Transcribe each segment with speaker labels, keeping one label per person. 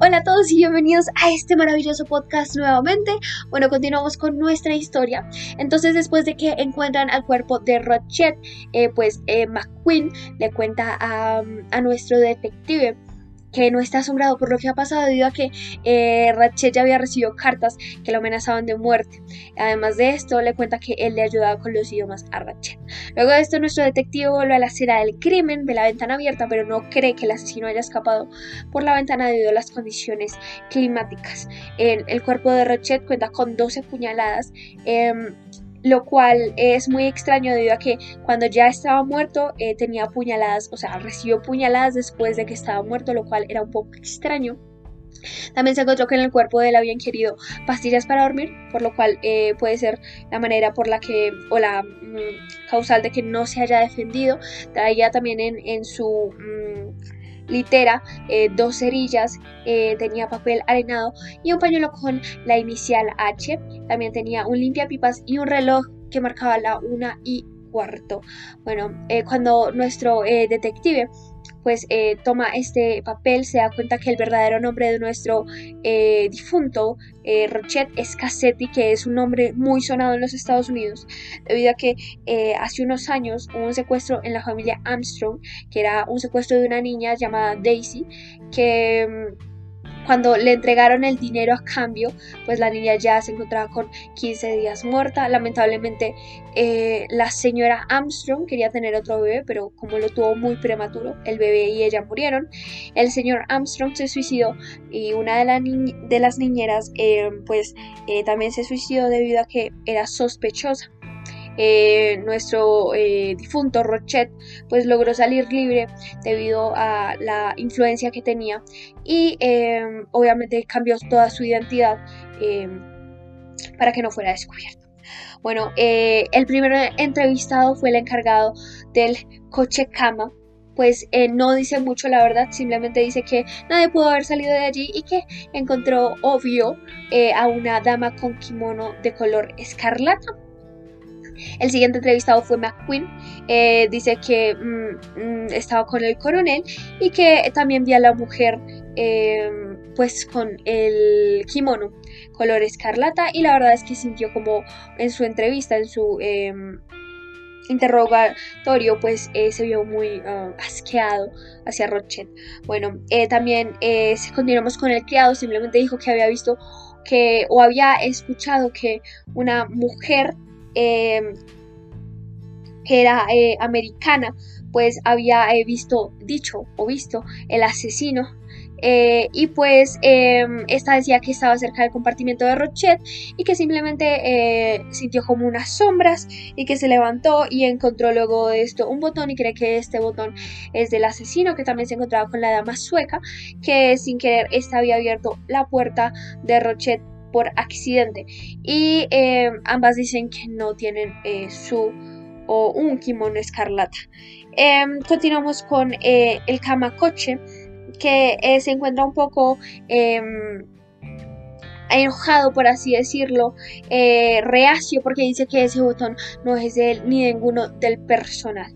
Speaker 1: Hola a todos y bienvenidos a este maravilloso podcast nuevamente. Bueno, continuamos con nuestra historia. Entonces, después de que encuentran al cuerpo de Rochet, eh, pues eh, McQueen le cuenta a, a nuestro detective que no está asombrado por lo que ha pasado debido a que eh, Ratchet ya había recibido cartas que lo amenazaban de muerte. Además de esto, le cuenta que él le ayudaba con los idiomas a Ratchet. Luego de esto, nuestro detective vuelve a la escena del crimen, ve la ventana abierta, pero no cree que el asesino haya escapado por la ventana debido a las condiciones climáticas. El, cuerpo de Ratchet cuenta con 12 puñaladas. Em, lo cual es muy extraño debido a que cuando ya estaba muerto eh, tenía puñaladas, o sea, recibió puñaladas después de que estaba muerto, lo cual era un poco extraño. También se encontró que en el cuerpo de él habían querido pastillas para dormir, por lo cual eh, puede ser la manera por la que, o la mm, causal de que no se haya defendido. Traía también en, en su... Mm, litera, eh, dos cerillas, eh, tenía papel arenado y un pañuelo con la inicial H. También tenía un limpiapipas y un reloj que marcaba la una y cuarto. Bueno, eh, cuando nuestro detective pues eh, toma este papel, se da cuenta que el verdadero nombre de nuestro eh, difunto, eh, Rochet, es Cassetti, que es un nombre muy sonado en los Estados Unidos, debido a que hace unos años hubo un secuestro en la familia Armstrong, que era un secuestro de una niña llamada Daisy, que mm, cuando le entregaron el dinero a cambio, pues la niña ya se encontraba con 15 días muerta. Lamentablemente eh, la señora Armstrong quería tener otro bebé, pero como lo tuvo muy prematuro, el bebé y ella murieron. El señor Armstrong se suicidó y una de, las niñeras eh, pues eh, también se suicidó debido a que era sospechosa. Eh, nuestro eh, difunto Rochet pues logró salir libre debido a la influencia que tenía y em, obviamente cambió toda su identidad em, para que no fuera descubierto. Bueno, eh, el primer entrevistado fue el encargado del coche cama, pues no dice mucho la verdad, simplemente dice que nadie pudo haber salido de allí y que encontró obvio a una dama con kimono de color escarlata. El siguiente entrevistado fue McQueen. Eh, dice que mm, mm, estaba con el coronel y que también vi a la mujer em, pues con el kimono color escarlata y la verdad es que sintió como en su entrevista, en su em, interrogatorio pues eh, se vio muy ah, asqueado hacia Rochet. Bueno, eh, también continuamos con el criado, simplemente dijo que había visto que o había escuchado que una mujer Em, era eh, americana, pues había eh, visto, dicho o visto el asesino. Eh, y pues em, esta decía que estaba cerca del compartimiento de Rochet y que simplemente sintió como unas sombras y que se levantó y encontró luego esto un botón y cree que este botón es del asesino que también se encontraba con la dama sueca que sin querer esta había abierto la puerta de Rochet por accidente. Y eh, ambas dicen que no tienen eh, su o un kimono escarlata. Em, continuamos con eh, el Kamakoche, que se encuentra un poco em, enojado, por así decirlo, reacio, porque dice que ese botón no es de él ni de ninguno del personal.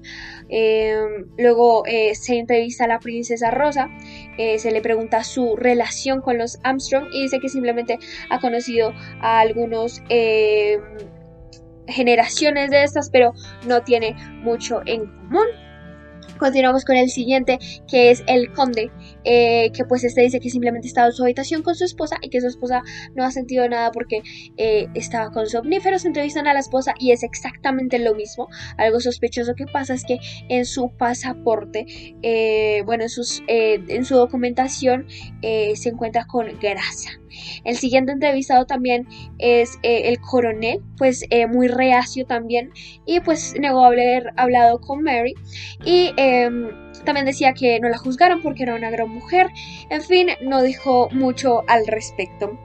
Speaker 1: Em, luego se entrevista a la princesa Rosa, eh, se le pregunta su relación con los Armstrong y dice que simplemente ha conocido a algunos eh, generaciones de estas, pero no tiene mucho en común. Continuamos con el siguiente, que es el conde, eh, que pues este dice que simplemente estaba en su habitación con su esposa y que su esposa no ha sentido nada porque eh, estaba con somníferos. Entrevistan a la esposa y es exactamente lo mismo. Algo sospechoso que pasa es que en su pasaporte, eh, bueno, en, sus, en su documentación se encuentra con grasa. El siguiente entrevistado también es el coronel, pues muy reacio también y pues negó haber hablado con Mary y Em, también decía que no la juzgaron porque era una gran mujer. En fin, no dijo mucho al respecto.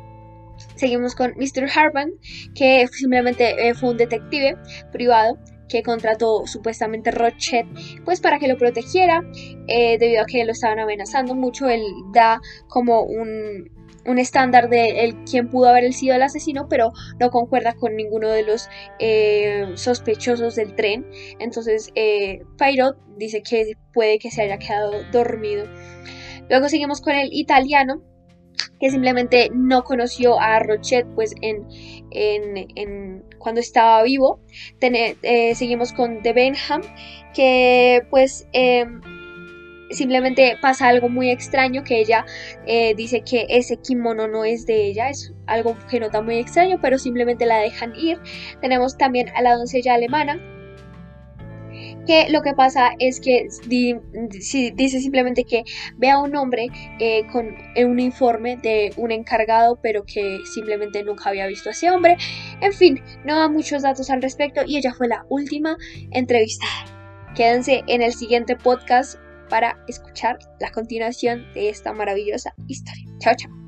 Speaker 1: Seguimos con Mr. Harban, que simplemente eh, fue un detective privado que contrató supuestamente Rochet pues para que lo protegiera eh, debido a que lo estaban amenazando mucho él da como un un estándar de el, quién pudo haber sido el asesino, pero no concuerda con ninguno de los eh, sospechosos del tren. Entonces, eh, dice que puede que se haya quedado dormido. Luego seguimos con el italiano, que simplemente no conoció a Rochet pues en, en, cuando estaba vivo. Eh, seguimos con The Benham, que pues em, simplemente pasa algo muy extraño que ella eh, dice que ese kimono no es de ella, es algo que nota muy extraño, pero simplemente la dejan ir. Tenemos también a la doncella alemana, que lo que pasa es que dice simplemente que ve a un hombre eh, con un informe de un encargado, pero que simplemente nunca había visto a ese hombre. En fin, no da muchos datos al respecto y ella fue la última entrevistada. Quédense en el siguiente podcast para escuchar la continuación de esta maravillosa historia. Chao, chao.